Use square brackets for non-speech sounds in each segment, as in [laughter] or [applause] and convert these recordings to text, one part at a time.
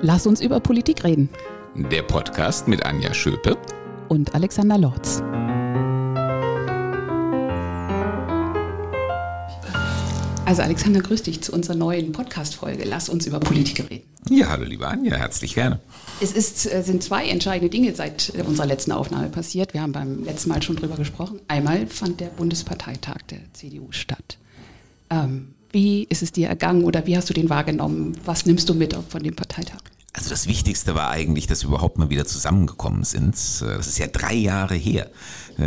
Lass uns über Politik reden. Der Podcast mit Anja Schöpe und Alexander Lorz. Also Alexander, grüß dich zu unserer neuen Podcast-Folge. Lass uns über Politik reden. Ja, hallo liebe Anja, herzlich gerne. Es ist, äh, sind zwei entscheidende Dinge seit äh, unserer letzten Aufnahme passiert. Wir haben beim letzten Mal schon drüber gesprochen. Einmal fand der Bundesparteitag der CDU statt. Ähm, wie ist es dir ergangen oder wie hast du den wahrgenommen? Was nimmst du mit von dem Parteitag? Also das Wichtigste war eigentlich, dass wir überhaupt mal wieder zusammengekommen sind. Das ist ja drei Jahre her,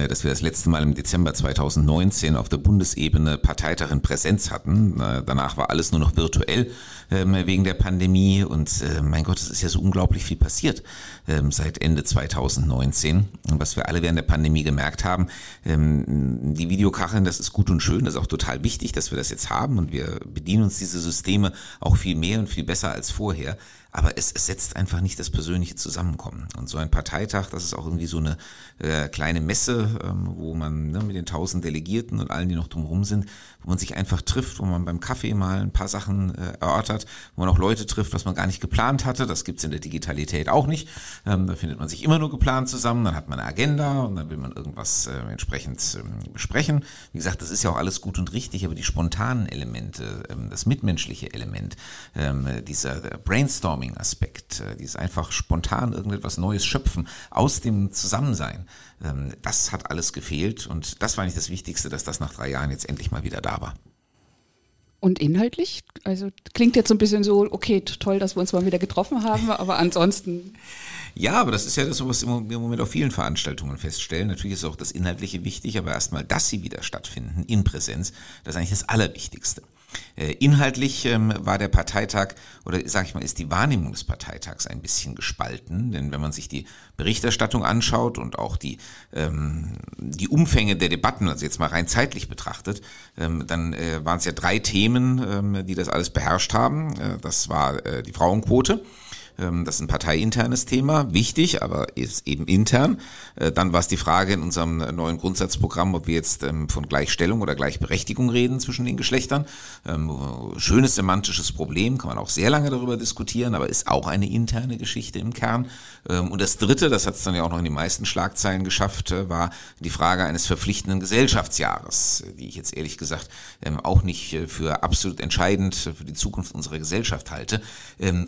dass wir das letzte Mal im Dezember 2019 auf der Bundesebene Parteitag in Präsenz hatten. Äh, danach war alles nur noch virtuell ähm, wegen der Pandemie und äh, mein Gott, es ist ja so unglaublich viel passiert ähm, seit Ende 2019. Und was wir alle während der Pandemie gemerkt haben, ähm, die Videokacheln, das ist gut und schön, das ist auch total wichtig, dass wir das jetzt haben und wir bedienen uns diese Systeme auch viel mehr und viel besser als vorher aber es, es setzt einfach nicht das persönliche Zusammenkommen. Und so ein Parteitag, das ist auch irgendwie so eine äh, kleine Messe, ähm, wo man ne, mit den tausend Delegierten und allen, die noch drumherum sind, wo man sich einfach trifft, wo man beim Kaffee mal ein paar Sachen äh, erörtert, wo man auch Leute trifft, was man gar nicht geplant hatte. Das gibt's in der Digitalität auch nicht. Ähm, da findet man sich immer nur geplant zusammen, dann hat man eine Agenda und dann will man irgendwas äh, entsprechend ähm, besprechen. Wie gesagt, das ist ja auch alles gut und richtig, aber die spontanen Elemente, ähm, das mitmenschliche Element, ähm, dieser Brainstorming, Brainstorming-Aspekt, äh, dieses einfach spontan irgendetwas Neues schöpfen aus dem Zusammensein, das hat alles gefehlt und das war nicht das Wichtigste, dass das nach drei Jahren jetzt endlich mal wieder da war. Und inhaltlich? Also klingt jetzt so ein bisschen so, okay, toll, dass wir uns mal wieder getroffen haben, aber ansonsten. [laughs] Ja, aber das ist ja das, was wir im Moment auf vielen Veranstaltungen feststellen. Natürlich ist auch das Inhaltliche wichtig, aber erstmal, dass sie wieder stattfinden in Präsenz, das ist eigentlich das Allerwichtigste. Äh, inhaltlich ähm, war der Parteitag oder sage ich mal, ist die Wahrnehmung des Parteitags ein bisschen gespalten, denn wenn man sich die Berichterstattung anschaut und auch die ähm, die Umfänge der Debatten, also jetzt mal rein zeitlich betrachtet, ähm, dann äh, waren es ja drei Themen, ähm, die das alles beherrscht haben. Äh, das war äh, die Frauenquote, das ist ein parteiinternes Thema, wichtig, aber ist eben intern. Äh, dann war es die Frage in unserem neuen Grundsatzprogramm, ob wir jetzt ähm, von Gleichstellung oder Gleichberechtigung reden zwischen den Geschlechtern. Ähm, schönes semantisches Problem, kann man auch sehr lange darüber diskutieren, aber ist auch eine interne Geschichte im Kern. Und das Dritte, das hat es dann ja auch noch in die meisten Schlagzeilen geschafft, äh, war die Frage eines verpflichtenden Gesellschaftsjahres, die ich jetzt ehrlich gesagt auch nicht äh, für absolut entscheidend für die Zukunft unserer Gesellschaft halte.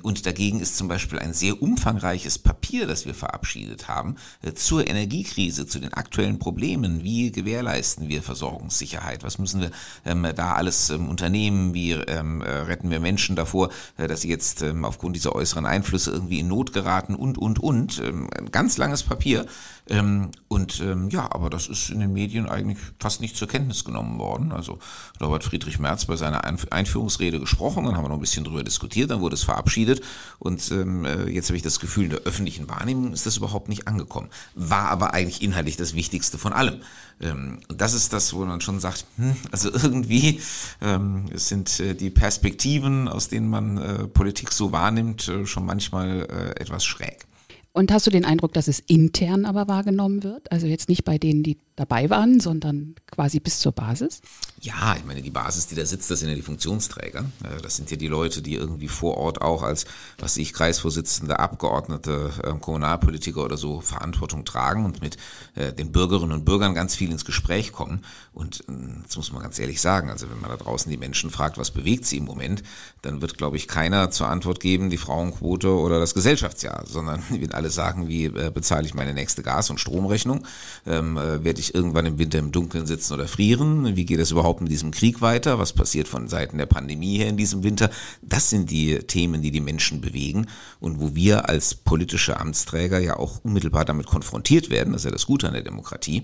Und dagegen ist zum Beispiel Beispiel ein sehr umfangreiches Papier, das wir verabschiedet haben, äh, zur Energiekrise, zu den aktuellen Problemen. Wie gewährleisten wir Versorgungssicherheit? Was müssen wir ähm, da alles ähm, unternehmen? Wie ähm, äh, retten wir Menschen davor, äh, dass sie jetzt ähm, aufgrund dieser äußeren Einflüsse irgendwie in Not geraten und, und, und. Ähm, ein ganz langes Papier. Ähm, und ja, aber das ist in den Medien eigentlich fast nicht zur Kenntnis genommen worden. Also Robert Friedrich Merz bei seiner Einführungsrede gesprochen, dann haben wir noch ein bisschen drüber diskutiert, dann wurde es verabschiedet und ähm, äh, jetzt habe ich das Gefühl, in der öffentlichen Wahrnehmung ist das überhaupt nicht angekommen. War aber eigentlich inhaltlich das Wichtigste von allem. Ähm, und das ist das, wo man schon sagt, hm, also irgendwie ähm, es sind äh, die Perspektiven, aus denen man äh, Politik so wahrnimmt, äh, schon manchmal äh, etwas schräg. Und hast du den Eindruck, dass es intern aber wahrgenommen wird? Also jetzt nicht bei denen, die dabei waren, sondern quasi bis zur Basis? Ja, ich meine, die Basis, die da sitzt, das sind ja die Funktionsträger. Das sind ja die Leute, die irgendwie vor Ort auch als, was ich, Kreisvorsitzende, Abgeordnete, ähm, Kommunalpolitiker oder so Verantwortung tragen und mit äh, den Bürgerinnen und Bürgern ganz viel ins Gespräch kommen. Und ähm, das muss man ganz ehrlich sagen, also wenn man da draußen die Menschen fragt, was bewegt sie im Moment, dann wird, glaube ich, keiner zur Antwort geben, die Frauenquote oder das Gesellschaftsjahr, sondern [laughs] wir alle sagen, wie äh, bezahle ich meine nächste Gas- und Stromrechnung, ähm, äh, werde ich irgendwann im Winter im Dunkeln sitzen oder frieren? Wie geht es überhaupt mit diesem Krieg weiter? Was passiert von Seiten der Pandemie her in diesem Winter? Das sind die Themen, die die Menschen bewegen und wo wir als politische Amtsträger ja auch unmittelbar damit konfrontiert werden. Das ist ja das Gute an der Demokratie.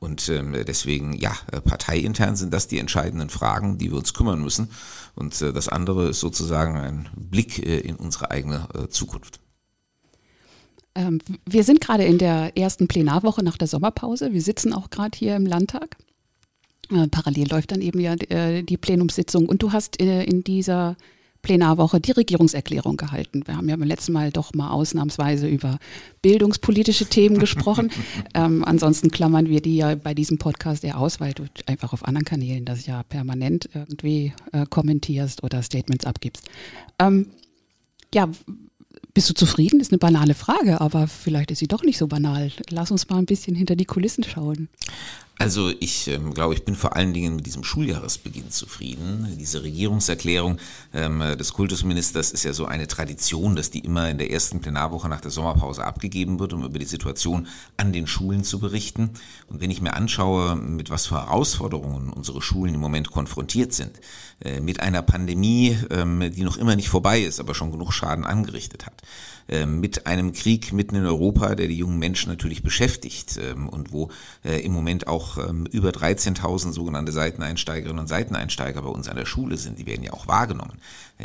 Und ähm, deswegen, ja, parteiintern sind das die entscheidenden Fragen, die wir uns kümmern müssen. Und äh, das andere ist sozusagen ein Blick äh, in unsere eigene äh, Zukunft. Ähm, wir sind gerade in der ersten Plenarwoche nach der Sommerpause. Wir sitzen auch gerade hier im Landtag. Äh, parallel läuft dann eben ja äh, die Plenumssitzung. Und du hast äh, in dieser Plenarwoche die Regierungserklärung gehalten. Wir haben ja beim letzten Mal doch mal ausnahmsweise über bildungspolitische Themen gesprochen. [laughs] ähm, ansonsten klammern wir die ja bei diesem Podcast eher aus, weil du einfach auf anderen Kanälen das ja permanent irgendwie äh, kommentierst oder Statements abgibst. Ähm, ja, Bist du zufrieden? Das ist eine banale Frage, aber vielleicht ist sie doch nicht so banal. Lass uns mal ein bisschen hinter die Kulissen schauen. Also ich ähm, glaube, ich bin vor allen Dingen mit diesem Schuljahresbeginn zufrieden. Diese Regierungserklärung ähm, des Kultusministers ist ja so eine Tradition, dass die immer in der ersten Plenarwoche nach der Sommerpause abgegeben wird, um über die Situation an den Schulen zu berichten. Und wenn ich mir anschaue, mit was für Herausforderungen unsere Schulen im Moment konfrontiert sind, äh, mit einer Pandemie, ähm, die noch immer nicht vorbei ist, aber schon genug Schaden angerichtet hat, mit einem Krieg mitten in Europa, der die jungen Menschen natürlich beschäftigt ähm, und wo äh, im Moment auch ähm, über 13.000 sogenannte Seiteneinsteigerinnen und Seiteneinsteiger bei uns an der Schule sind. Die werden ja auch wahrgenommen.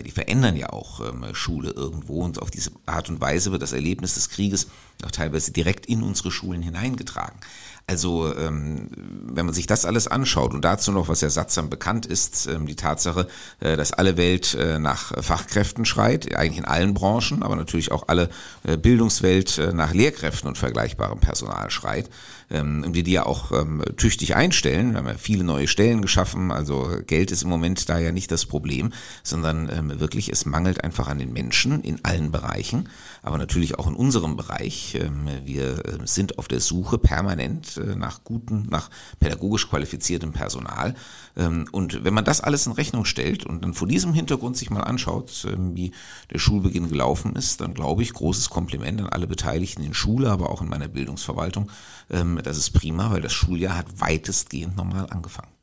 Die verändern ja auch ähm, Schule irgendwo und auf diese Art und Weise wird das Erlebnis des Krieges auch teilweise direkt in unsere Schulen hineingetragen. Also ähm, wenn man sich das alles anschaut und dazu noch, was ja sattsam bekannt ist, ähm, die Tatsache, äh, dass alle Welt äh, nach Fachkräften schreit, eigentlich in allen Branchen, aber natürlich auch alle äh, Bildungswelt äh, nach Lehrkräften und vergleichbarem Personal schreit, ähm, und wir die ja auch ähm, tüchtig einstellen. Wir haben ja viele neue Stellen geschaffen, also Geld ist im Moment da ja nicht das Problem, sondern ähm, wirklich es mangelt einfach an den Menschen in allen Bereichen, aber natürlich auch in unserem Bereich. Ähm, wir äh, sind auf der Suche permanent äh, nach guten, nach pädagogisch qualifiziertem Personal. Ähm, und wenn man das alles in Rechnung stellt und dann vor diesem Hintergrund sich mal anschaut, ähm, wie der Schulbeginn gelaufen ist, dann glaube ich, großes Kompliment an alle Beteiligten in Schule, aber auch in meiner Bildungsverwaltung, ähm, das ist prima, weil das Schuljahr hat weitestgehend normal angefangen.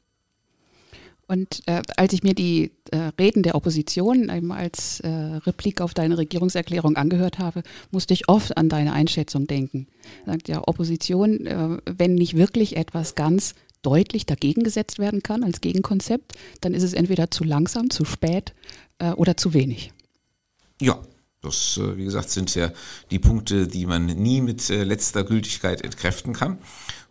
Und äh, als ich mir die äh, Reden der Opposition eben als äh, Replik auf deine Regierungserklärung angehört habe, musste ich oft an deine Einschätzung denken. Sagt ja, Opposition, äh, wenn nicht wirklich etwas ganz deutlich dagegen gesetzt werden kann als Gegenkonzept, dann ist es entweder zu langsam, zu spät äh, oder zu wenig. Ja, das, äh, wie gesagt, sind ja die Punkte, die man nie mit letzter Gültigkeit entkräften kann.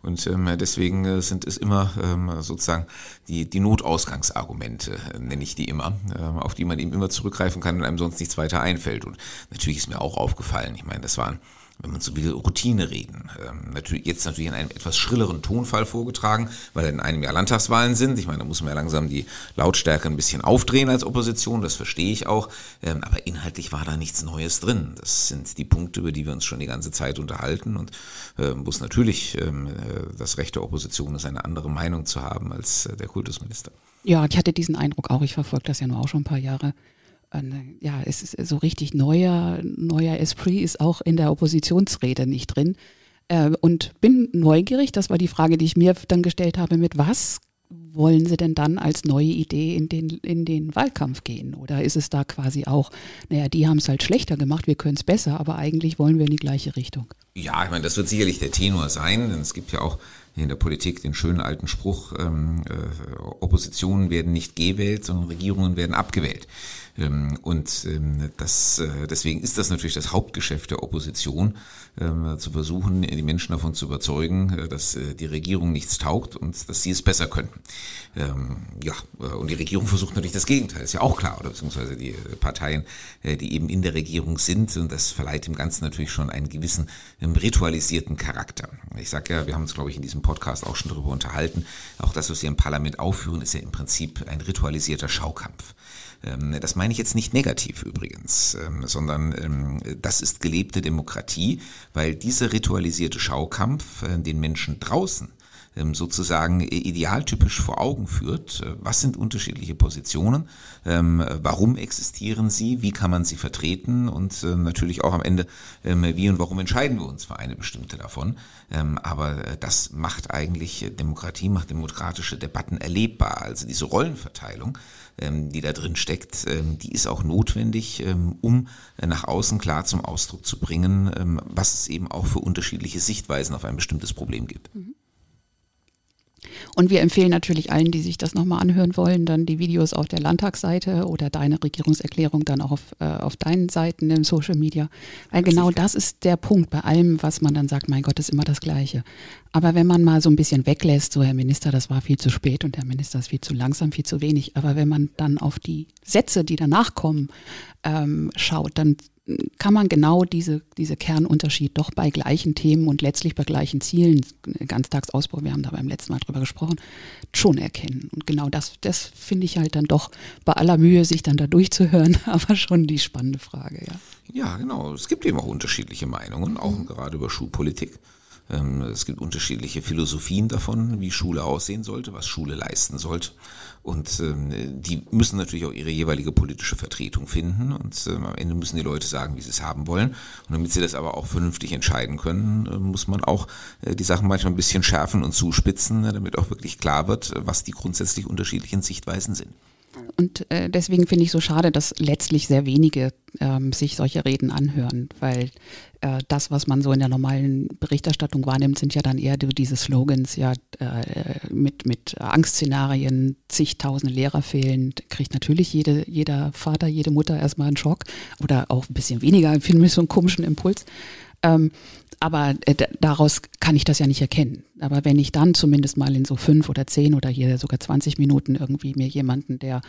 Und ähm, deswegen äh, sind es immer ähm, sozusagen die, die Notausgangsargumente, nenne ich die immer, ähm, auf die man eben immer zurückgreifen kann, wenn einem sonst nichts weiter einfällt. Und natürlich ist mir auch aufgefallen, ich meine, das waren wenn man so will, Routine reden. Ähm, natürlich, jetzt natürlich in einem etwas schrilleren Tonfall vorgetragen, weil in einem Jahr Landtagswahlen sind. Ich meine, da muss man ja langsam die Lautstärke ein bisschen aufdrehen als Opposition, das verstehe ich auch. Ähm, aber inhaltlich war da nichts Neues drin. Das sind die Punkte, über die wir uns schon die ganze Zeit unterhalten und wo es natürlich ähm, äh, das Recht der Opposition ist, eine andere Meinung zu haben als äh, der Kultusminister. Ja, ich hatte diesen Eindruck auch. Ich verfolge das ja nur auch schon ein paar Jahre ja, es ist so richtig neuer, neuer Esprit ist auch in der Oppositionsrede nicht drin. Äh, und bin neugierig, das war die Frage, die ich mir dann gestellt habe, mit was wollen Sie denn dann als neue Idee in den, in den Wahlkampf gehen? Oder ist es da quasi auch, naja, die haben es halt schlechter gemacht, wir können es besser, aber eigentlich wollen wir in die gleiche Richtung? Ja, ich meine, das wird sicherlich der Tenor sein, denn es gibt ja auch in der Politik den schönen alten Spruch, ähm, äh, Oppositionen werden nicht gewählt, sondern Regierungen werden abgewählt. Ähm, und ähm, das, äh, deswegen ist das natürlich das Hauptgeschäft der Opposition, ähm, zu versuchen, die Menschen davon zu überzeugen, äh, dass äh, die Regierung nichts taugt und dass sie es besser könnten. Ja, und die Regierung versucht natürlich das Gegenteil, ist ja auch klar, oder beziehungsweise die Parteien, die eben in der Regierung sind, und das verleiht dem Ganzen natürlich schon einen gewissen ritualisierten Charakter. Ich sage ja, wir haben uns, glaube ich, in diesem Podcast auch schon darüber unterhalten, auch das, was wir im Parlament aufführen, ist ja im Prinzip ein ritualisierter Schaukampf. Ähm, das meine ich jetzt nicht negativ übrigens, ähm, sondern ähm, das ist gelebte Demokratie, weil dieser ritualisierte Schaukampf äh, den Menschen draußen sozusagen idealtypisch vor Augen führt. Äh, was sind unterschiedliche Positionen? Warum existieren sie? Wie kann man sie vertreten? Und äh, natürlich auch am Ende, wie und warum entscheiden wir uns für eine bestimmte davon? Aber das macht eigentlich Demokratie, macht demokratische Debatten erlebbar. Also diese Rollenverteilung ähm, die da drin steckt, ähm, die ist auch notwendig, ähm, um äh, nach außen klar zum Ausdruck zu bringen, was es eben auch für unterschiedliche Sichtweisen auf ein bestimmtes Problem gibt. Mhm. Und wir empfehlen natürlich allen, die sich das nochmal anhören wollen, dann die Videos auf der Landtagsseite oder deine Regierungserklärung dann auch auf, äh, auf deinen Seiten in Social Media. Weil genau das ist der Punkt bei allem, was man dann sagt, mein Gott, ist immer das Gleiche. Aber wenn man mal so ein bisschen weglässt, so Herr Minister, das war viel zu spät und Herr Minister ist viel zu langsam, viel zu wenig. Aber wenn man dann auf die Sätze, die danach kommen, ähm, schaut, dann kann man genau diese, diese Kernunterschied doch bei gleichen Themen und letztlich bei gleichen Zielen, Ganztagsausbau, wir haben da beim letzten Mal drüber gesprochen, schon erkennen. Und genau das, das finde ich halt dann doch bei aller Mühe, sich dann da durchzuhören, [laughs] aber schon die spannende Frage, ja. Ja, genau. Es gibt eben auch unterschiedliche Meinungen, auch mhm. gerade über Schulpolitik. Ähm, es gibt unterschiedliche Philosophien davon, wie Schule aussehen sollte, was Schule leisten sollte. Und ähm, die müssen natürlich auch ihre jeweilige politische Vertretung finden. Und ähm, am Ende müssen die Leute sagen, wie sie es haben wollen. Und damit sie das aber auch vernünftig entscheiden können, äh, muss man auch äh, die Sachen manchmal ein bisschen schärfen und zuspitzen, äh, damit auch wirklich klar wird, was die grundsätzlich unterschiedlichen Sichtweisen sind. Und äh, deswegen finde ich so schade, dass letztlich sehr wenige ähm, sich solche Reden anhören, weil äh, das, was man so in der normalen Berichterstattung wahrnimmt, sind ja dann eher diese Slogans, ja, äh, mit, mit Angstszenarien, zigtausende Lehrer fehlen, kriegt natürlich jede, jeder Vater, jede Mutter erstmal einen Schock oder auch ein bisschen weniger, finde ich so einen komischen Impuls. Ähm, aber äh, daraus kann ich das ja nicht erkennen. Aber wenn ich dann zumindest mal in so fünf oder zehn oder hier sogar 20 Minuten irgendwie mir jemanden, der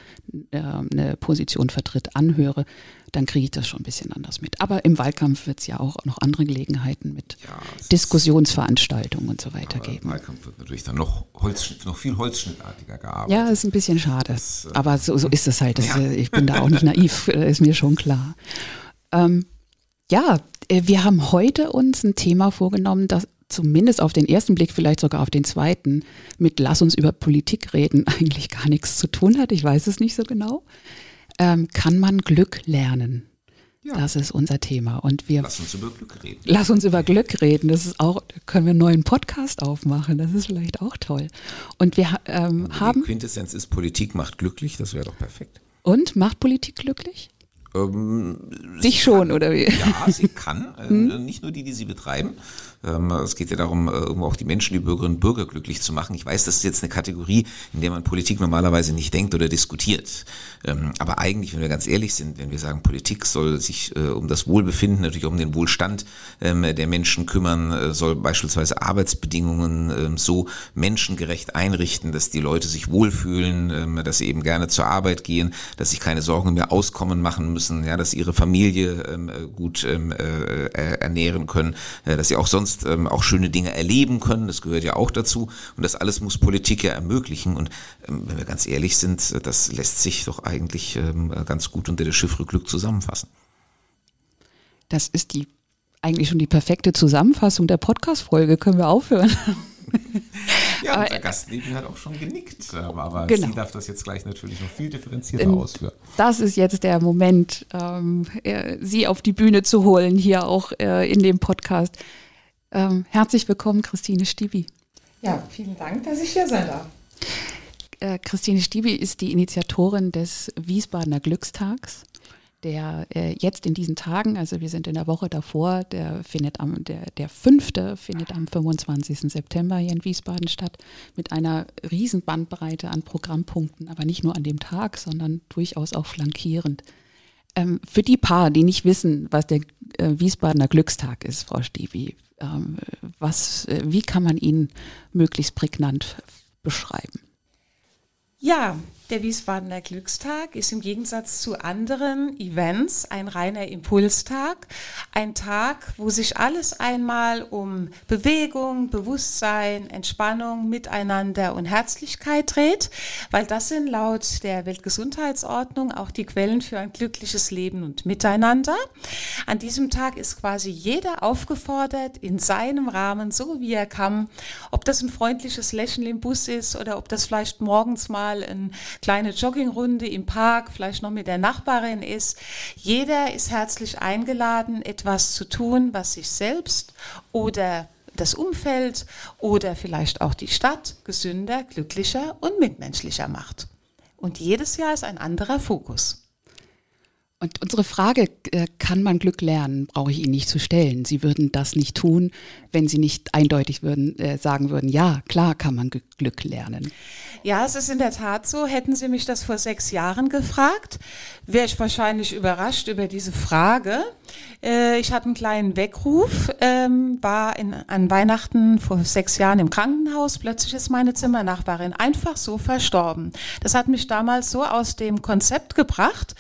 äh, eine Position vertritt, anhöre, dann kriege ich das schon ein bisschen anders mit. Aber im Wahlkampf wird es ja auch noch andere Gelegenheiten mit ja, Diskussionsveranstaltungen und so weiter geben. Im Wahlkampf wird natürlich dann noch, Holzschnitt, noch viel holzschnittartiger gearbeitet. Ja, ist ein bisschen schade. Das, äh, aber so, so ist es halt. Das, ja. Ich bin da auch nicht naiv, [laughs] ist mir schon klar. Ähm, ja, äh, wir haben heute uns ein Thema vorgenommen, das zumindest auf den ersten Blick, vielleicht sogar auf den zweiten, mit Lass uns über Politik reden, [laughs] eigentlich gar nichts zu tun hat. Ich weiß es nicht so genau. Ähm, kann man Glück lernen? Ja. Das ist unser Thema. Und wir lass uns über Glück reden. Lass uns über Glück reden. Das ist auch, können wir einen neuen Podcast aufmachen. Das ist vielleicht auch toll. Und wir ähm, Die haben. Quintessenz ist, Politik macht glücklich, das wäre doch perfekt. Und macht Politik glücklich? Ähm, Dich schon, oder wie? Ja, sie kann. Äh, hm? Nicht nur die, die sie betreiben. Ähm, es geht ja darum, äh, irgendwo auch die Menschen, die Bürgerinnen und Bürger glücklich zu machen. Ich weiß, das ist jetzt eine Kategorie, in der man Politik normalerweise nicht denkt oder diskutiert. Ähm, aber eigentlich, wenn wir ganz ehrlich sind, wenn wir sagen, Politik soll sich äh, um das Wohlbefinden, natürlich um den Wohlstand ähm, der Menschen kümmern, äh, soll beispielsweise Arbeitsbedingungen so menschengerecht einrichten, dass die Leute sich wohlfühlen, dass sie eben gerne zur Arbeit gehen, dass sich keine Sorgen mehr Auskommen machen müssen, ja, dass ihre Familie gut ernähren können, dass sie auch sonst sonst ähm, auch schöne Dinge erleben können. Das gehört ja auch dazu. Und das alles muss Politik ja ermöglichen. Und ähm, wenn wir ganz ehrlich sind, das lässt sich doch eigentlich ähm, ganz gut unter der Chiffre Glück zusammenfassen. Das ist die eigentlich schon die perfekte Zusammenfassung der Podcast-Folge. Können wir aufhören? [laughs] ja, unser Gast neben hat auch schon genickt, aber genau. sie darf das jetzt gleich natürlich noch viel differenzierter ähm, ausführen. Das ist jetzt der Moment, ähm, äh, sie auf die Bühne zu holen, hier auch äh, in dem Podcast. Ähm, herzlich willkommen, Christine Stibi. Ja, vielen Dank, dass ich hier sein darf. Äh, Christine Stibi ist die Initiatorin des Wiesbadener Glückstags, der äh, jetzt in diesen Tagen, also wir sind in der Woche davor, der findet am, der, der fünfte findet am 25. September hier in Wiesbaden statt, mit einer riesen Bandbreite an Programmpunkten, aber nicht nur an dem Tag, sondern durchaus auch flankierend. Ähm, für die Paar, die nicht wissen, was der äh, Wiesbadener Glückstag ist, Frau Stibi, ähm, was, äh, wie kann man ihn möglichst prägnant beschreiben? Ja, der Wiesbadener Glückstag ist im Gegensatz zu anderen Events ein reiner Impulstag. Ein Tag, wo sich alles einmal um Bewegung, Bewusstsein, Entspannung, Miteinander und Herzlichkeit dreht, weil das sind laut der Weltgesundheitsordnung auch die Quellen für ein glückliches Leben und Miteinander. An diesem Tag ist quasi jeder aufgefordert, in seinem Rahmen, so wie er kann, ob das ein freundliches Lächeln im Bus ist oder ob das vielleicht morgens mal ein kleine Joggingrunde im Park, vielleicht noch mit der Nachbarin ist. Jeder ist herzlich eingeladen, etwas zu tun, was sich selbst oder das Umfeld oder vielleicht auch die Stadt gesünder, glücklicher und mitmenschlicher macht. Und jedes Jahr ist ein anderer Fokus. Und unsere Frage, äh, kann man Glück lernen, brauche ich Ihnen nicht zu stellen. Sie würden das nicht tun, wenn Sie nicht eindeutig würden, äh, sagen würden, ja, klar kann man Glück lernen. Ja, es ist in der Tat so. Hätten Sie mich das vor sechs Jahren gefragt, wäre ich wahrscheinlich überrascht über diese Frage. Äh, ich hatte einen kleinen Weckruf, ähm, war in, an Weihnachten vor sechs Jahren im Krankenhaus. Plötzlich ist meine Zimmernachbarin einfach so verstorben. Das hat mich damals so aus dem Konzept gebracht.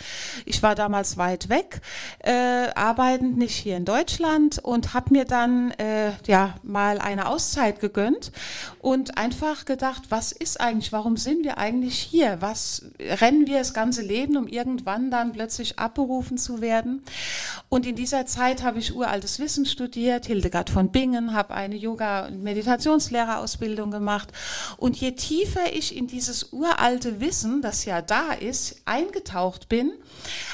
Ich war damals damals weit weg, äh, arbeitend nicht hier in Deutschland und habe mir dann äh, ja mal eine Auszeit gegönnt und einfach gedacht, was ist eigentlich, warum sind wir eigentlich hier? Was rennen wir das ganze Leben, um irgendwann dann plötzlich abberufen zu werden? Und in dieser Zeit habe ich uraltes Wissen studiert, Hildegard von Bingen, habe eine Yoga- und Meditationslehrerausbildung gemacht. Und je tiefer ich in dieses uralte Wissen, das ja da ist, eingetaucht bin,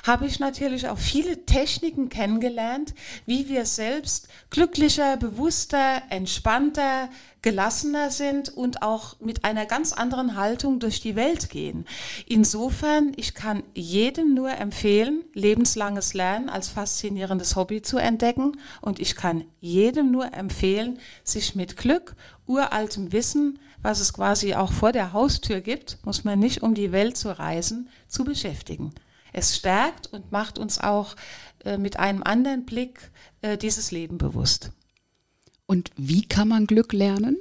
habe ich natürlich auch viele Techniken kennengelernt, wie wir selbst glücklicher, bewusster, entspannter, gelassener sind und auch mit einer ganz anderen Haltung durch die Welt gehen. Insofern, ich kann jedem nur empfehlen, lebenslanges Lernen als faszinierendes Hobby zu entdecken und ich kann jedem nur empfehlen, sich mit Glück, uraltem Wissen, was es quasi auch vor der Haustür gibt, muss man nicht um die Welt zu reisen, zu beschäftigen. Es stärkt und macht uns auch äh, mit einem anderen Blick äh, dieses Leben bewusst. Und wie kann man Glück lernen?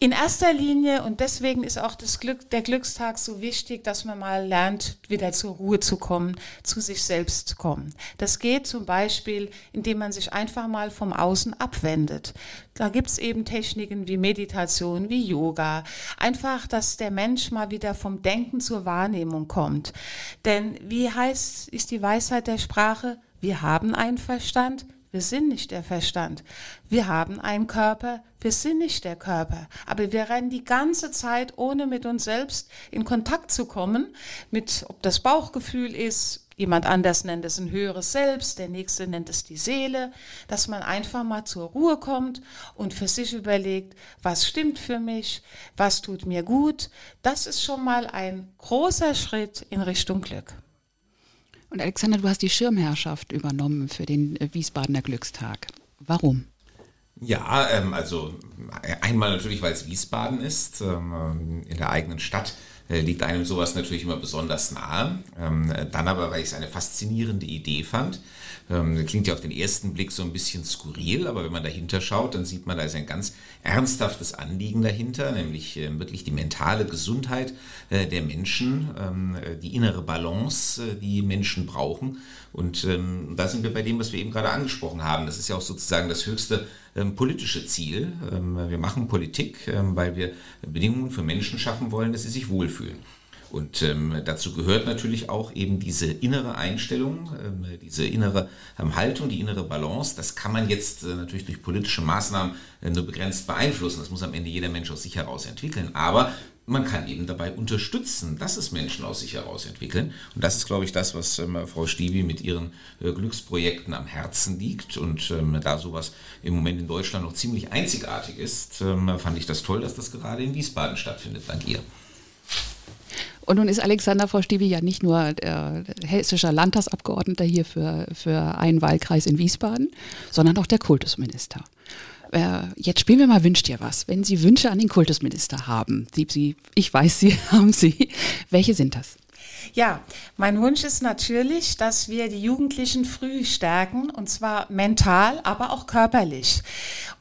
In erster Linie, und deswegen ist auch das Glück, der Glückstag so wichtig, dass man mal lernt, wieder zur Ruhe zu kommen, zu sich selbst zu kommen. Das geht zum Beispiel, indem man sich einfach mal vom Außen abwendet. Da gibt's eben Techniken wie Meditation, wie Yoga. Einfach, dass der Mensch mal wieder vom Denken zur Wahrnehmung kommt. Denn wie heißt, ist die Weisheit der Sprache? Wir haben einen Verstand, wir sind nicht der Verstand. Wir haben einen Körper, wir sind nicht der Körper. Aber wir rennen die ganze Zeit, ohne mit uns selbst in Kontakt zu kommen, mit, ob das Bauchgefühl ist, jemand anders nennt es ein höheres Selbst, der nächste nennt es die Seele, dass man einfach mal zur Ruhe kommt und für sich überlegt, was stimmt für mich, was tut mir gut. Das ist schon mal ein großer Schritt in Richtung Glück. Und Alexander, du hast die Schirmherrschaft übernommen für den äh, Wiesbadener Glückstag. Warum? Ja, ähm, also einmal natürlich, weil es Wiesbaden ist, ähm, in der eigenen Stadt äh, liegt einem sowas natürlich immer besonders nahe. Ähm, dann aber, weil ich es eine faszinierende Idee fand. Ähm, klingt ja auf den ersten Blick so ein bisschen skurril, aber wenn man dahinter schaut, dann sieht man, da ist ein ganz ernsthaftes Anliegen dahinter, nämlich äh, wirklich die mentale Gesundheit äh, der Menschen, ähm, die innere Balance, äh, die Menschen brauchen. Und da sind wir bei dem, was wir eben gerade angesprochen haben. Das ist ja auch sozusagen das höchste ähm, politische Ziel. Ähm, wir machen Politik, ähm, weil wir Bedingungen für Menschen schaffen wollen, dass sie sich wohlfühlen. Und ähm, dazu gehört natürlich auch eben diese innere Einstellung, ähm, diese innere ähm, Haltung, die innere Balance. Das kann man jetzt äh, natürlich durch politische Maßnahmen äh, nur begrenzt beeinflussen. Das muss am Ende jeder Mensch aus sich heraus entwickeln. Aber man kann eben dabei unterstützen, dass es Menschen aus sich heraus entwickeln. Und das ist, glaube ich, das, was ähm, Frau Stiebi mit ihren äh, Glücksprojekten am Herzen liegt. Und ähm, da sowas im Moment in Deutschland noch ziemlich einzigartig ist, ähm, fand ich das toll, dass das gerade in Wiesbaden stattfindet, dank ihr. Und nun ist Alexander Frau Stiebi ja nicht nur äh, hessischer Landtagsabgeordneter hier für, für einen Wahlkreis in Wiesbaden, sondern auch der Kultusminister. Äh, jetzt spielen wir mal Wünscht dir was. Wenn Sie Wünsche an den Kultusminister haben, die Sie, ich weiß, Sie [laughs] haben sie, welche sind das? Ja, mein Wunsch ist natürlich, dass wir die Jugendlichen früh stärken, und zwar mental, aber auch körperlich.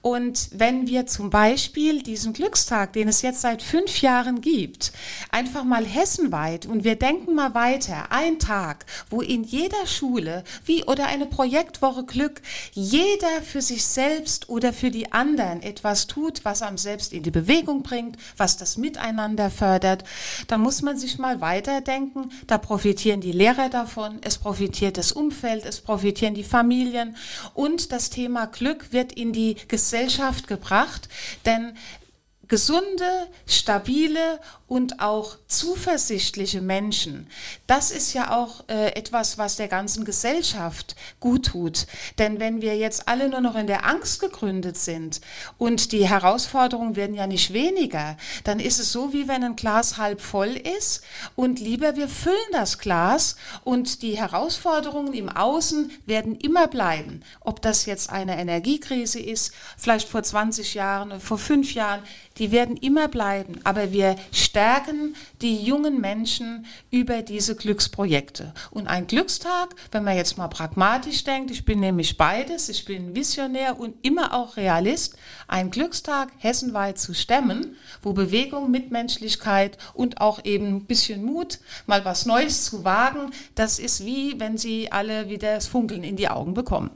Und wenn wir zum Beispiel diesen Glückstag, den es jetzt seit fünf Jahren gibt, einfach mal hessenweit und wir denken mal weiter, ein Tag, wo in jeder Schule, wie oder eine Projektwoche Glück, jeder für sich selbst oder für die anderen etwas tut, was am selbst in die Bewegung bringt, was das Miteinander fördert, dann muss man sich mal weiterdenken, da profitieren die Lehrer davon, es profitiert das Umfeld, es profitieren die Familien. Und das Thema Glück wird in die Gesellschaft gebracht, denn gesunde, stabile und auch zuversichtliche Menschen. Das ist ja auch äh, etwas, was der ganzen Gesellschaft gut tut. Denn wenn wir jetzt alle nur noch in der Angst gegründet sind und die Herausforderungen werden ja nicht weniger, dann ist es so, wie wenn ein Glas halb voll ist und lieber wir füllen das Glas und die Herausforderungen im Außen werden immer bleiben. Ob das jetzt eine Energiekrise ist, vielleicht vor 20 Jahren, vor fünf Jahren, die werden immer bleiben. Aber wir stärken die jungen Menschen über diese Glücksprojekte. Und ein Glückstag, wenn man jetzt mal pragmatisch denkt, ich bin nämlich beides, ich bin Visionär und immer auch Realist, ein Glückstag hessenweit zu stemmen, wo Bewegung, Mitmenschlichkeit und auch eben ein bisschen Mut, mal was Neues zu wagen, das ist wie, wenn sie alle wieder das Funkeln in die Augen bekommen.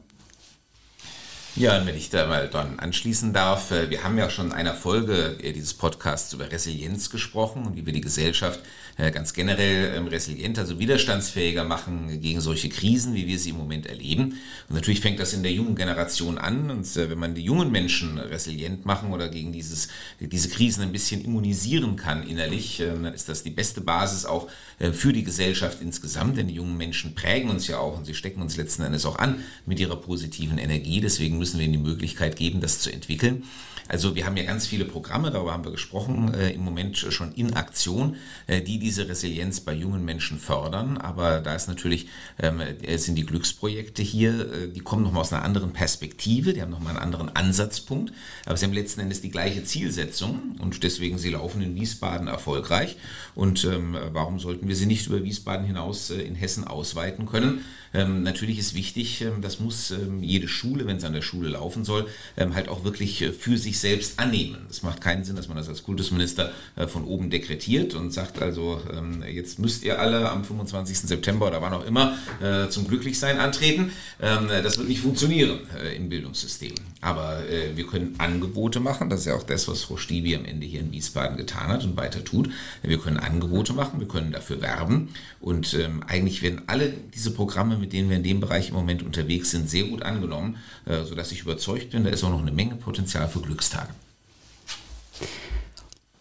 Ja, und wenn ich da mal dann anschließen darf, äh, wir haben ja schon in einer Folge äh, dieses Podcasts über Resilienz gesprochen und wie wir die Gesellschaft äh, ganz generell ähm, resilienter, also widerstandsfähiger machen gegen solche Krisen, wie wir sie im Moment erleben. Und natürlich fängt das in der jungen Generation an. Und wenn man die jungen Menschen resilient machen oder gegen dieses, diese Krisen ein bisschen immunisieren kann innerlich, dann ist das die beste Basis auch für die Gesellschaft insgesamt. Denn die jungen Menschen prägen uns ja auch und sie stecken uns letzten Endes auch an mit ihrer positiven Energie. Deswegen müssen wir ihnen die Möglichkeit geben, das zu entwickeln. Also wir haben ja ganz viele Programme, darüber haben wir gesprochen, äh, im Moment schon in Aktion, äh, die diese Resilienz bei jungen Menschen fördern. Aber da ist natürlich, ähm, äh, sind die Glücksprojekte hier, äh, die kommen nochmal aus einer anderen Perspektive, die haben nochmal einen anderen Ansatzpunkt, aber sie haben letzten Endes die gleiche Zielsetzung und deswegen sie laufen in Wiesbaden erfolgreich. Und ähm, warum sollten wir sie nicht über Wiesbaden hinaus äh, in Hessen ausweiten können? Ähm, natürlich ist wichtig, ähm, das muss ähm, jede Schule, wenn es an der Schule laufen soll, ähm, halt auch wirklich äh, für sich selbst annehmen. Es macht keinen Sinn, dass man das als Kultusminister äh, von oben dekretiert und sagt also, ähm, jetzt müsst ihr alle am 25. September oder wann auch immer äh, zum Glücklichsein antreten. Ähm, das wird nicht funktionieren im Bildungssystem. Aber wir können Angebote machen, das ist ja auch das, was Frau Stiebi am Ende hier in Wiesbaden getan hat und weiter tut. Wir können Angebote machen, wir können dafür werben und eigentlich werden alle diese Programme mit denen wir in dem Bereich im Moment unterwegs sind, sehr gut angenommen, äh, sodass ich überzeugt bin, da ist auch noch eine Menge Potenzial für Glückstage.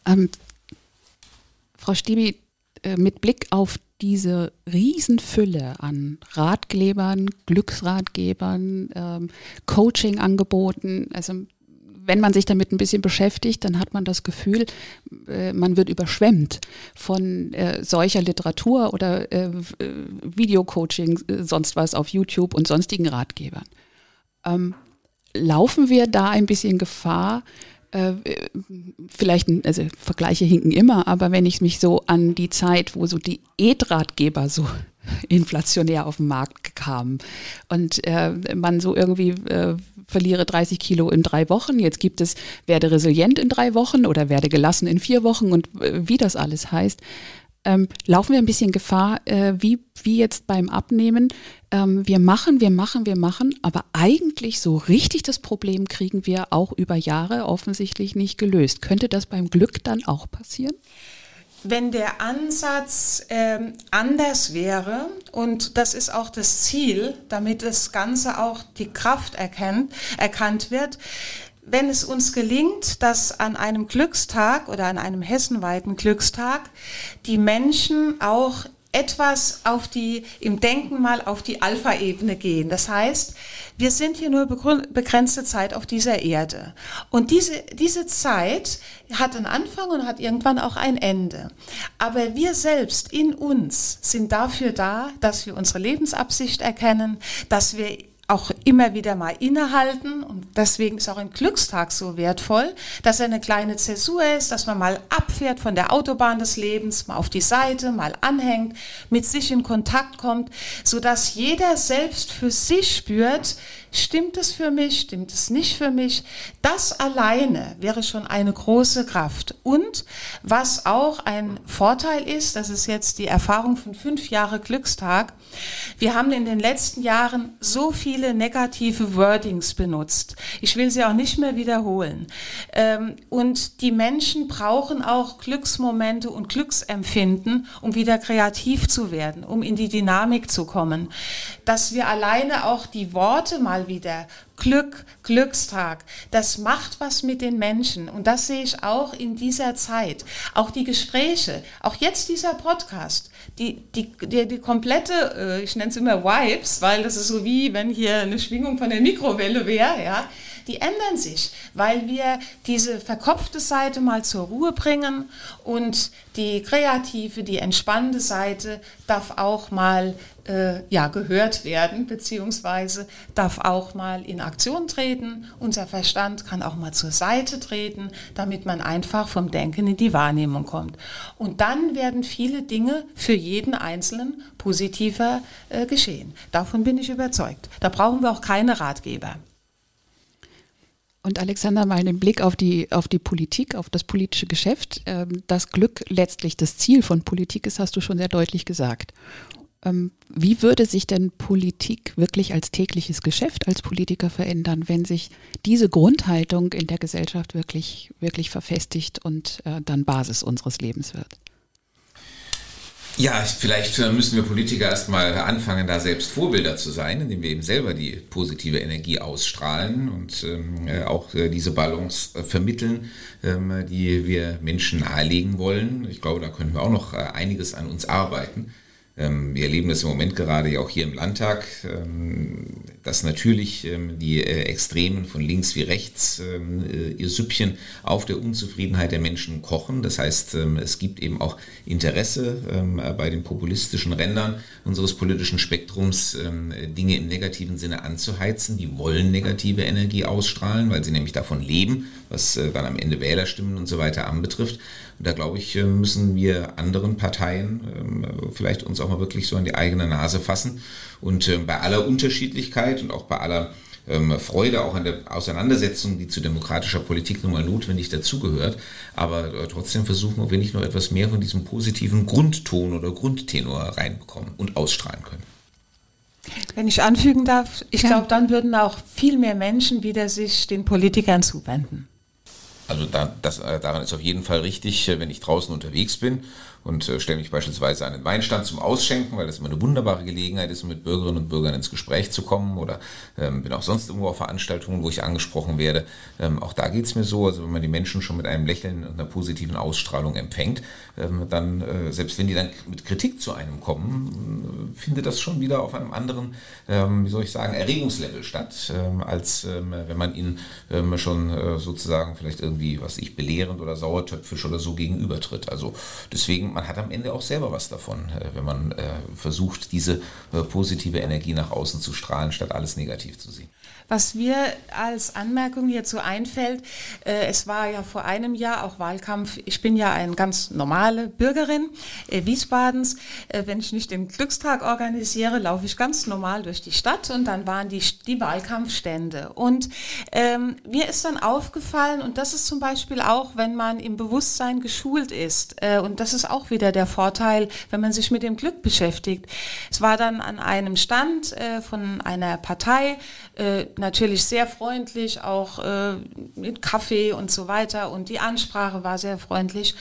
Ähm, Frau Stiebi, äh, mit Blick auf diese Riesenfülle an Ratgebern, Glücksratgebern, ähm, Coaching-Angeboten, also wenn man sich damit ein bisschen beschäftigt, dann hat man das Gefühl, äh, man wird überschwemmt von äh, solcher Literatur oder Videocoaching, sonst was auf YouTube und sonstigen Ratgebern. Ähm, laufen wir da ein bisschen Gefahr, äh, vielleicht, also Vergleiche hinken immer, aber wenn ich mich so an die Zeit, wo so die Ed-Ratgeber so [laughs] inflationär auf den Markt kamen und äh, man so irgendwie äh, verliere 30 Kilo in drei Wochen, jetzt gibt es werde resilient in drei Wochen oder werde gelassen in vier Wochen und äh, wie das alles heißt, ähm, laufen wir ein bisschen Gefahr, äh, wie, wie jetzt beim Abnehmen. Ähm, wir machen, wir machen, wir machen, aber eigentlich so richtig das Problem kriegen wir auch über Jahre offensichtlich nicht gelöst. Könnte das beim Glück dann auch passieren? wenn der Ansatz ähm, anders wäre, und das ist auch das Ziel, damit das Ganze auch die Kraft erkennt, erkannt wird, wenn es uns gelingt, dass an einem Glückstag oder an einem hessenweiten Glückstag die Menschen auch etwas auf die, im Denken mal auf die Alpha-Ebene gehen. Das heißt, wir sind hier nur begrenzte Zeit auf dieser Erde. Und diese, diese Zeit hat einen Anfang und hat irgendwann auch ein Ende. Aber wir selbst in uns sind dafür da, dass wir unsere Lebensabsicht erkennen, dass wir auch immer wieder mal innehalten. Und deswegen ist auch ein Glückstag so wertvoll, dass er eine kleine Zäsur ist, dass man mal abfährt von der Autobahn des Lebens, mal auf die Seite, mal anhängt, mit sich in Kontakt kommt, so dass jeder selbst für sich spürt, Stimmt es für mich? Stimmt es nicht für mich? Das alleine wäre schon eine große Kraft. Und was auch ein Vorteil ist, das ist jetzt die Erfahrung von fünf Jahre Glückstag. Wir haben in den letzten Jahren so viele negative Wordings benutzt. Ich will sie auch nicht mehr wiederholen. Ähm, und die Menschen brauchen auch Glücksmomente und Glücksempfinden, um wieder kreativ zu werden, um in die Dynamik zu kommen. Dass wir alleine auch die Worte mal mal wieder. Glück, Glückstag, das macht was mit den Menschen. Und das sehe ich auch in dieser Zeit. Auch die Gespräche, auch jetzt dieser Podcast, die, die, die, die komplette, äh, ich nenne es immer Vibes, weil das ist so wie, wenn hier eine Schwingung von der Mikrowelle wäre, ja die ändern sich, weil wir diese verkopfte Seite mal zur Ruhe bringen und die kreative, die entspannende Seite darf auch mal äh, ja, gehört werden, beziehungsweise darf auch mal in Aktion treten. Unser Verstand kann auch mal zur Seite treten, damit man einfach vom Denken in die Wahrnehmung kommt. Und dann werden viele Dinge für jeden Einzelnen positiver äh, geschehen. Davon bin ich überzeugt. Da brauchen wir auch keine Ratgeber. Und Alexander, mal den Blick auf die, auf die Politik, auf das politische Geschäft. Ähm, das Glück letztlich das Ziel von Politik ist, hast du schon sehr deutlich gesagt. Ähm, wie würde sich denn Politik wirklich als tägliches Geschäft als Politiker verändern, wenn sich diese Grundhaltung in der Gesellschaft wirklich, wirklich verfestigt und äh, dann Basis unseres Lebens wird? Ja, vielleicht äh, müssen wir Politiker erstmal anfangen, da selbst Vorbilder zu sein, indem wir eben selber die positive Energie ausstrahlen und ähm, äh, auch äh, diese Balance äh, vermitteln, ähm, die wir Menschen nahelegen wollen. Ich glaube, da können wir auch noch äh, einiges an uns arbeiten. Ähm, wir erleben das im Moment gerade ja auch hier im Landtag, ähm, dass natürlich ähm, die äh, Extremen von links wie rechts äh, ihr Süppchen auf der Unzufriedenheit der Menschen kochen. Das heißt, es gibt eben auch Interesse bei den populistischen Rändern unseres politischen Spektrums, Dinge im negativen Sinne anzuheizen. Die wollen negative Energie ausstrahlen, weil sie nämlich davon leben, was äh, dann am Ende Wählerstimmen und so weiter anbetrifft. Und da glaube ich, müssen wir anderen Parteien vielleicht uns auch mal wirklich so an die eigene Nase fassen. Und äh, bei aller Unterschiedlichkeit und auch bei aller ähm, Freude auch an der Auseinandersetzung, die zu demokratischer Politik nun mal notwendig dazugehört, aber äh, trotzdem versuchen, ob wir nicht noch etwas mehr von diesem positiven Grundton oder Grundtenor reinbekommen und ausstrahlen können. Wenn ich anfügen darf, ich ja. glaube, dann würden auch viel mehr Menschen wieder sich den Politikern zuwenden. Also da, das, äh, daran ist auf jeden Fall richtig, äh, wenn ich draußen unterwegs bin und äh, stelle mich beispielsweise an den Weinstand zum Ausschenken, weil das immer eine wunderbare Gelegenheit ist, mit Bürgerinnen und Bürgern ins Gespräch zu kommen oder ähm, bin auch sonst irgendwo auf Veranstaltungen, wo ich angesprochen werde. Ähm, auch da geht es mir so, also wenn man die Menschen schon mit einem Lächeln und einer positiven Ausstrahlung empfängt, ähm, dann, äh, selbst wenn die dann mit Kritik zu einem kommen, äh, findet das schon wieder auf einem anderen, ähm, wie soll ich sagen, Erregungslevel statt, ähm, als ähm, wenn man ihnen schon äh, sozusagen vielleicht irgendwie, was ich, belehrend oder sauertöpfisch oder so gegenübertritt. Also deswegen man hat am Ende auch selber was davon, äh, wenn man äh, versucht, diese äh, positive Energie nach außen zu strahlen, statt alles negativ zu sehen. Was mir als Anmerkung hierzu einfällt, äh, es war ja vor einem Jahr auch Wahlkampf. Ich bin ja eine ganz normale Bürgerin äh, Wiesbadens. Äh, wenn ich nicht den Glückstag organisiere, laufe ich ganz normal durch die Stadt und dann waren die, die Wahlkampfstände. Und ähm, mir ist dann aufgefallen, und das ist zum Beispiel auch, wenn man im Bewusstsein geschult ist, äh, und das ist auch wieder der Vorteil, wenn man sich mit dem Glück beschäftigt. Es war dann an einem Stand äh, von einer Partei, äh, natürlich sehr freundlich, auch äh, mit Kaffee und so weiter. Und die Ansprache war sehr freundlich.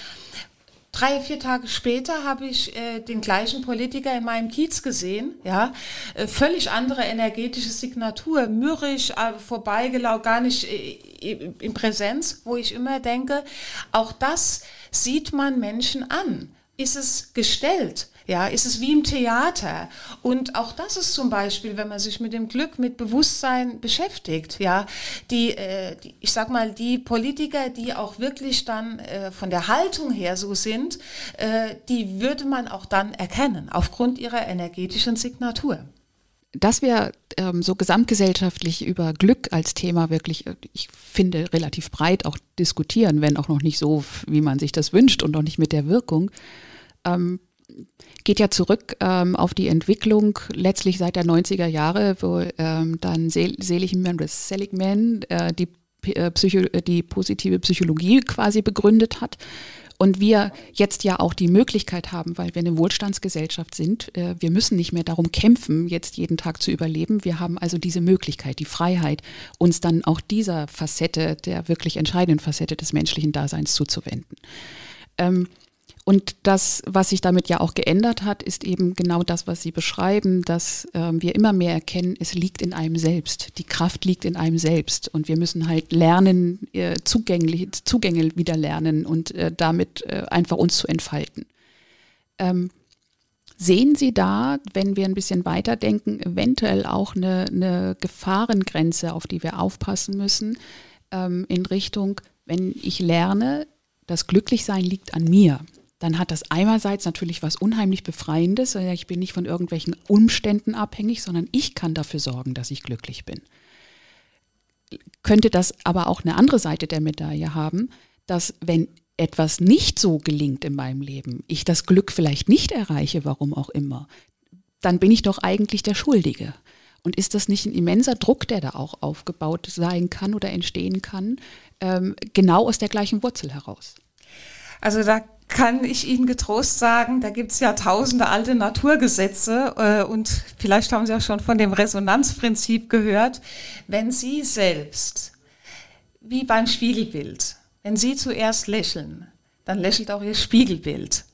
Drei, vier Tage später habe ich äh, den gleichen Politiker in meinem Kiez gesehen, ja, äh, völlig andere energetische Signatur, mürrisch, äh, vorbeigelaufen, gar nicht äh, in Präsenz, wo ich immer denke, auch das sieht man Menschen an. Ist es gestellt? Ja, ist es wie im Theater. Und auch das ist zum Beispiel, wenn man sich mit dem Glück, mit Bewusstsein beschäftigt. Ja, die, äh, die ich sag mal, die Politiker, die auch wirklich dann äh, von der Haltung her so sind, äh, die würde man auch dann erkennen, aufgrund ihrer energetischen Signatur dass wir ähm, so gesamtgesellschaftlich über Glück als Thema wirklich, äh, ich finde, relativ breit auch diskutieren, wenn auch noch nicht so, wie man sich das wünscht und noch nicht mit der Wirkung, ähm, geht ja zurück ähm, auf die Entwicklung letztlich seit der 90er Jahre, wo ähm, dann Sel Seligman, Seligman äh, die, äh, Psycho die positive Psychologie quasi begründet hat. Und wir jetzt ja auch die Möglichkeit haben, weil wir eine Wohlstandsgesellschaft sind, äh, wir müssen nicht mehr darum kämpfen, jetzt jeden Tag zu überleben. Wir haben also diese Möglichkeit, die Freiheit, uns dann auch dieser Facette, der wirklich entscheidenden Facette des menschlichen Daseins zuzuwenden. Ähm, und das, was sich damit ja auch geändert hat, ist eben genau das, was Sie beschreiben, dass äh, wir immer mehr erkennen, es liegt in einem selbst. Die Kraft liegt in einem selbst. Und wir müssen halt lernen, äh, zugänglich, Zugänge wieder lernen und äh, damit äh, einfach uns zu entfalten. Ähm, Sehen Sie da, wenn wir ein bisschen weiterdenken, eventuell auch eine, eine Gefahrengrenze, auf die wir aufpassen müssen, ähm, in Richtung, wenn ich lerne, das Glücklichsein liegt an mir, dann hat das einerseits natürlich was unheimlich Befreiendes. Ich bin nicht von irgendwelchen Umständen abhängig, sondern ich kann dafür sorgen, dass ich glücklich bin. Könnte das aber auch eine andere Seite der Medaille haben, dass wenn etwas nicht so gelingt in meinem Leben, ich das Glück vielleicht nicht erreiche, warum auch immer, dann bin ich doch eigentlich der Schuldige. Und ist das nicht ein immenser Druck, der da auch aufgebaut sein kann oder entstehen kann, ähm, genau aus der gleichen Wurzel heraus? Also da kann ich Ihnen getrost sagen, da gibt es ja tausende alte Naturgesetze äh, und vielleicht haben Sie ja schon von dem Resonanzprinzip gehört. Wenn Sie selbst, wie beim Spiegelbild, wenn Sie zuerst lächeln, dann lächelt auch Ihr Spiegelbild.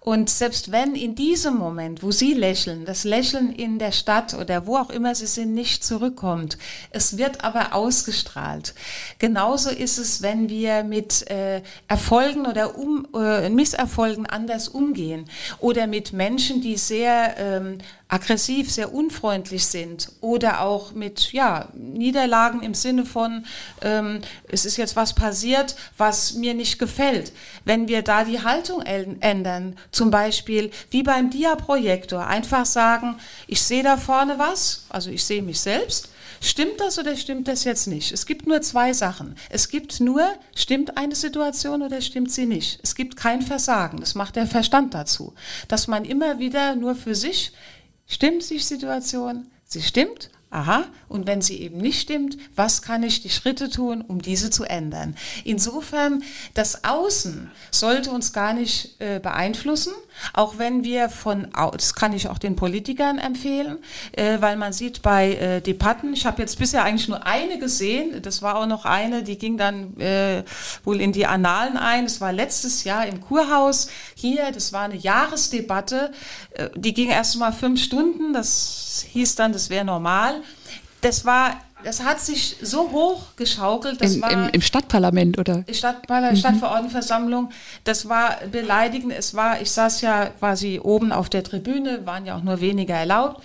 Und selbst wenn in diesem Moment, wo Sie lächeln, das Lächeln in der Stadt oder wo auch immer Sie sind, nicht zurückkommt, es wird aber ausgestrahlt. Genauso ist es, wenn wir mit äh, Erfolgen oder um, äh, Misserfolgen anders umgehen oder mit Menschen, die sehr ähm, aggressiv, sehr unfreundlich sind oder auch mit ja, Niederlagen im Sinne von, ähm, es ist jetzt was passiert, was mir nicht gefällt. Wenn wir da die Haltung ändern, zum Beispiel wie beim Dia-Projektor, einfach sagen, ich sehe da vorne was, also ich sehe mich selbst, Stimmt das oder stimmt das jetzt nicht? Es gibt nur zwei Sachen. Es gibt nur, stimmt eine Situation oder stimmt sie nicht. Es gibt kein Versagen. Das macht der Verstand dazu. Dass man immer wieder nur für sich Stimmt die Situation? Sie stimmt Aha, und wenn sie eben nicht stimmt, was kann ich die Schritte tun, um diese zu ändern? Insofern, das Außen sollte uns gar nicht äh, beeinflussen, auch wenn wir von, das kann ich auch den Politikern empfehlen, äh, weil man sieht bei äh, Debatten, ich habe jetzt bisher eigentlich nur eine gesehen, das war auch noch eine, die ging dann äh, wohl in die Annalen ein, das war letztes Jahr im Kurhaus. Hier, das war eine Jahresdebatte, äh, die ging erst mal fünf Stunden, das hieß dann, das wäre normal das war, das hat sich so hoch geschaukelt. Das Im, war im, Im Stadtparlament oder? Stadtparlament, mhm. Stadtverordnetenversammlung. Das war beleidigend. Es war, ich saß ja quasi oben auf der Tribüne, waren ja auch nur weniger erlaubt.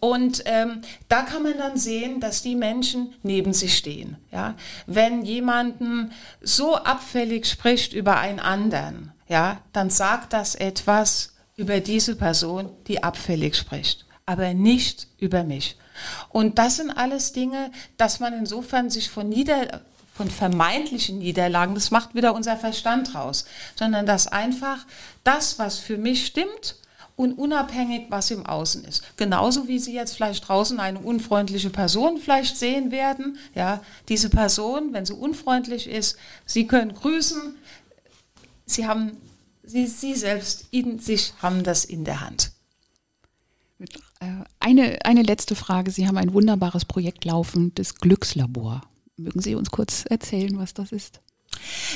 Und ähm, da kann man dann sehen, dass die Menschen neben sich stehen. Ja? Wenn jemanden so abfällig spricht über einen anderen, ja, dann sagt das etwas über diese Person, die abfällig spricht, aber nicht über mich. Und das sind alles Dinge, dass man insofern sich von Nieder von vermeintlichen Niederlagen, das macht wieder unser Verstand raus, sondern dass einfach das, was für mich stimmt, und unabhängig, was im Außen ist. Genauso wie Sie jetzt vielleicht draußen eine unfreundliche Person vielleicht sehen werden. Ja, diese Person, wenn sie unfreundlich ist, Sie können grüßen. Sie haben, Sie, Sie selbst in sich haben das in der Hand. Äh, eine, eine letzte Frage. Sie haben ein wunderbares Projekt laufen, das Glückslabor. Mögen Sie uns kurz erzählen, was das ist?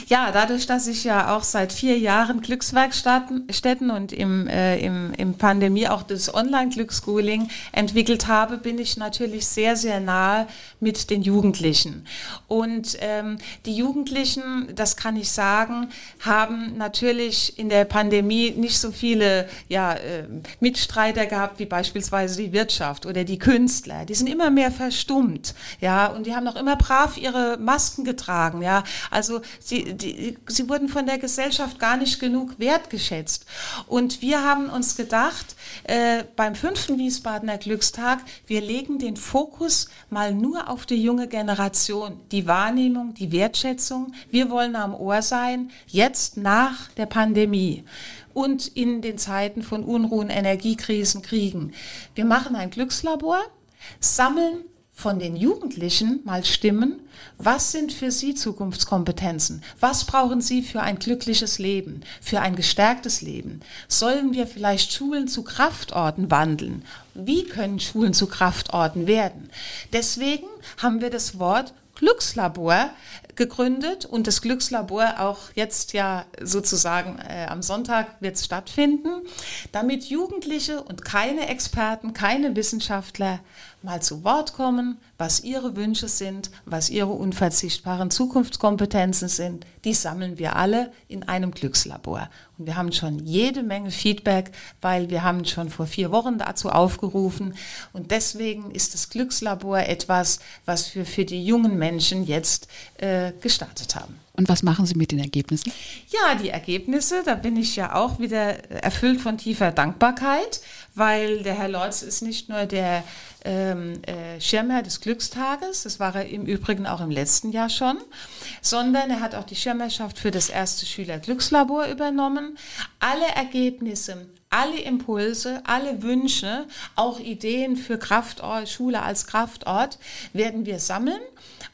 Ja, dadurch, dass ich ja auch seit vier Jahren Glückswerkstätten und im, äh, im, im Pandemie auch das Online-Glücksschooling entwickelt habe, bin ich natürlich sehr, sehr nahe mit den Jugendlichen. Und ähm, die Jugendlichen, das kann ich sagen, haben natürlich in der Pandemie nicht so viele ja, äh, Mitstreiter gehabt wie beispielsweise die Wirtschaft oder die Künstler. Die sind immer mehr verstummt, ja, und die haben noch immer brav ihre Masken getragen, ja. Also Sie, die, sie wurden von der Gesellschaft gar nicht genug wertgeschätzt. Und wir haben uns gedacht, äh, beim fünften Wiesbadener Glückstag, wir legen den Fokus mal nur auf die junge Generation, die Wahrnehmung, die Wertschätzung. Wir wollen am Ohr sein, jetzt nach der Pandemie und in den Zeiten von Unruhen, Energiekrisen, Kriegen. Wir machen ein Glückslabor, sammeln von den Jugendlichen mal Stimmen. Was sind für sie Zukunftskompetenzen? Was brauchen sie für ein glückliches Leben, für ein gestärktes Leben? Sollen wir vielleicht Schulen zu Kraftorten wandeln? Wie können Schulen zu Kraftorten werden? Deswegen haben wir das Wort Glückslabor gegründet und das Glückslabor auch jetzt ja sozusagen äh, am Sonntag wird stattfinden, damit Jugendliche und keine Experten, keine Wissenschaftler mal zu Wort kommen, was ihre Wünsche sind, was ihre unverzichtbaren Zukunftskompetenzen sind. Die sammeln wir alle in einem Glückslabor. Und wir haben schon jede Menge Feedback, weil wir haben schon vor vier Wochen dazu aufgerufen. Und deswegen ist das Glückslabor etwas, was wir für die jungen Menschen jetzt äh, gestartet haben. Und was machen Sie mit den Ergebnissen? Ja, die Ergebnisse, da bin ich ja auch wieder erfüllt von tiefer Dankbarkeit, weil der Herr Lorz ist nicht nur der ähm, äh, Schirmherr des Glückstages, das war er im Übrigen auch im letzten Jahr schon, sondern er hat auch die Schirmherrschaft für das erste Schüler-Glückslabor übernommen. Alle Ergebnisse, alle Impulse, alle Wünsche, auch Ideen für Kraftort, Schule als Kraftort werden wir sammeln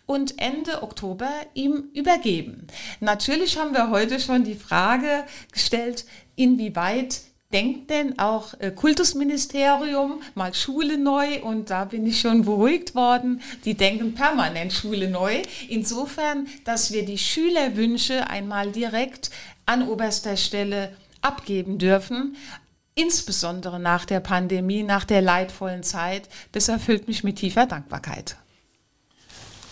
und Ende Oktober ihm übergeben. Natürlich haben wir heute schon die Frage gestellt, inwieweit denkt denn auch äh, Kultusministerium mal Schule neu und da bin ich schon beruhigt worden. Die denken permanent Schule neu. Insofern, dass wir die Schülerwünsche einmal direkt an oberster Stelle abgeben dürfen. Insbesondere nach der Pandemie, nach der leidvollen Zeit. Das erfüllt mich mit tiefer Dankbarkeit.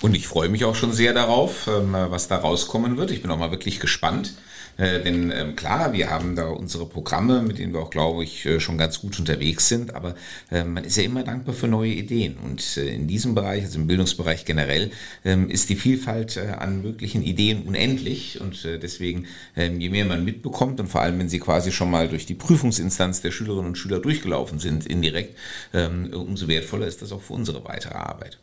Und ich freue mich auch schon sehr darauf, ähm, was da rauskommen wird. Ich bin auch mal wirklich gespannt. Äh, denn ähm, klar, wir haben da unsere Programme, mit denen wir auch, glaube ich, äh, schon ganz gut unterwegs sind. Aber äh, man ist ja immer dankbar für neue Ideen. Und äh, in diesem Bereich, also im Bildungsbereich generell, ähm, ist die Vielfalt an möglichen Ideen unendlich. Und deswegen, ähm, je mehr man mitbekommt und vor allem, wenn sie quasi schon mal durch die Prüfungsinstanz der Schülerinnen und Schüler durchgelaufen sind, indirekt, ähm, umso wertvoller ist das auch für unsere weitere Arbeit.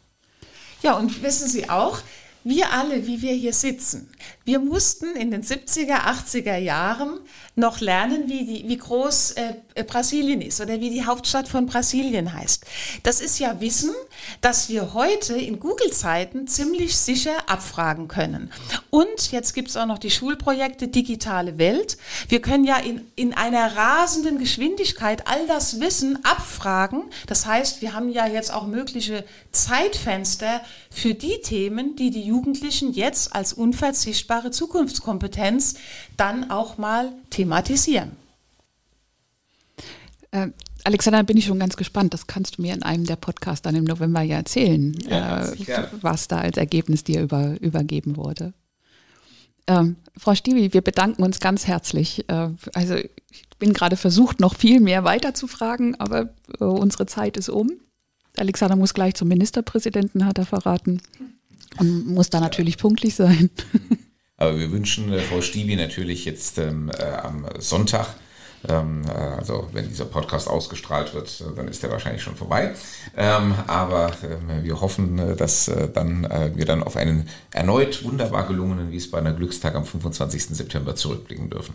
Ja, und wissen Sie auch, wir alle, wie wir hier sitzen, wir mussten in den 70er, 80er Jahren noch lernen, wie, die, wie groß äh, Brasilien ist oder wie die Hauptstadt von Brasilien heißt. Das ist ja Wissen, das wir heute in Google-Zeiten ziemlich sicher abfragen können. Und jetzt gibt es auch noch die Schulprojekte Digitale Welt. Wir können ja in, in einer rasenden Geschwindigkeit all das Wissen abfragen. Das heißt, wir haben ja jetzt auch mögliche Zeitfenster für die Themen, die die Jugendlichen jetzt als unverzichtbare Zukunftskompetenz dann auch mal thematisieren. Äh, Alexander, bin ich schon ganz gespannt. Das kannst du mir in einem der Podcasts dann im November ja erzählen, ja, äh, was da als Ergebnis dir über, übergeben wurde. Ähm, Frau Stiebi, wir bedanken uns ganz herzlich. Äh, also ich bin gerade versucht, noch viel mehr weiterzufragen, aber äh, unsere Zeit ist um. Alexander muss gleich zum Ministerpräsidenten, hat er verraten. Und muss da natürlich pünktlich sein. [laughs] Aber wir wünschen äh, Frau Stiebi natürlich jetzt ähm, äh, am Sonntag, ähm, äh, also wenn dieser Podcast ausgestrahlt wird, äh, dann ist der wahrscheinlich schon vorbei. Ähm, aber ähm, wir hoffen, äh, dass dann wir dann auf einen erneut wunderbar gelungenen Wiesbadener Glückstag am 25. September zurückblicken dürfen.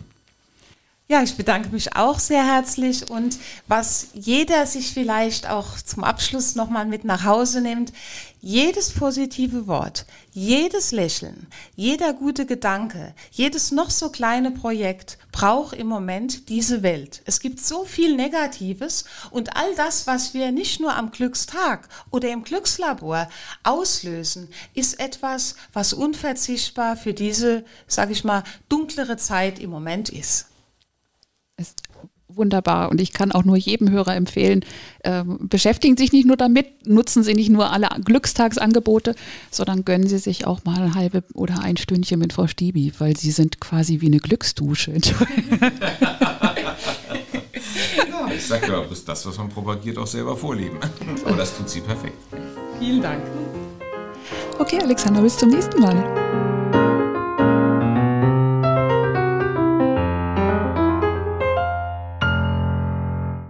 Ja, ich bedanke mich auch sehr herzlich und was jeder sich vielleicht auch zum Abschluss nochmal mit nach Hause nimmt, jedes positive Wort, jedes Lächeln, jeder gute Gedanke, jedes noch so kleine Projekt braucht im Moment diese Welt. Es gibt so viel Negatives und all das, was wir nicht nur am Glückstag oder im Glückslabor auslösen, ist etwas, was unverzichtbar für diese, sage ich mal, dunklere Zeit im Moment ist ist wunderbar. Und ich kann auch nur jedem Hörer empfehlen, äh, beschäftigen Sie sich nicht nur damit, nutzen Sie nicht nur alle Glückstagsangebote, sondern gönnen Sie sich auch mal eine halbe oder ein Stündchen mit Frau Stiebi, weil Sie sind quasi wie eine Glücksdusche. [laughs] ich sage ja, ist das, was man propagiert, auch selber vorleben. Aber das tut sie perfekt. Vielen Dank. Okay, Alexander, bis zum nächsten Mal.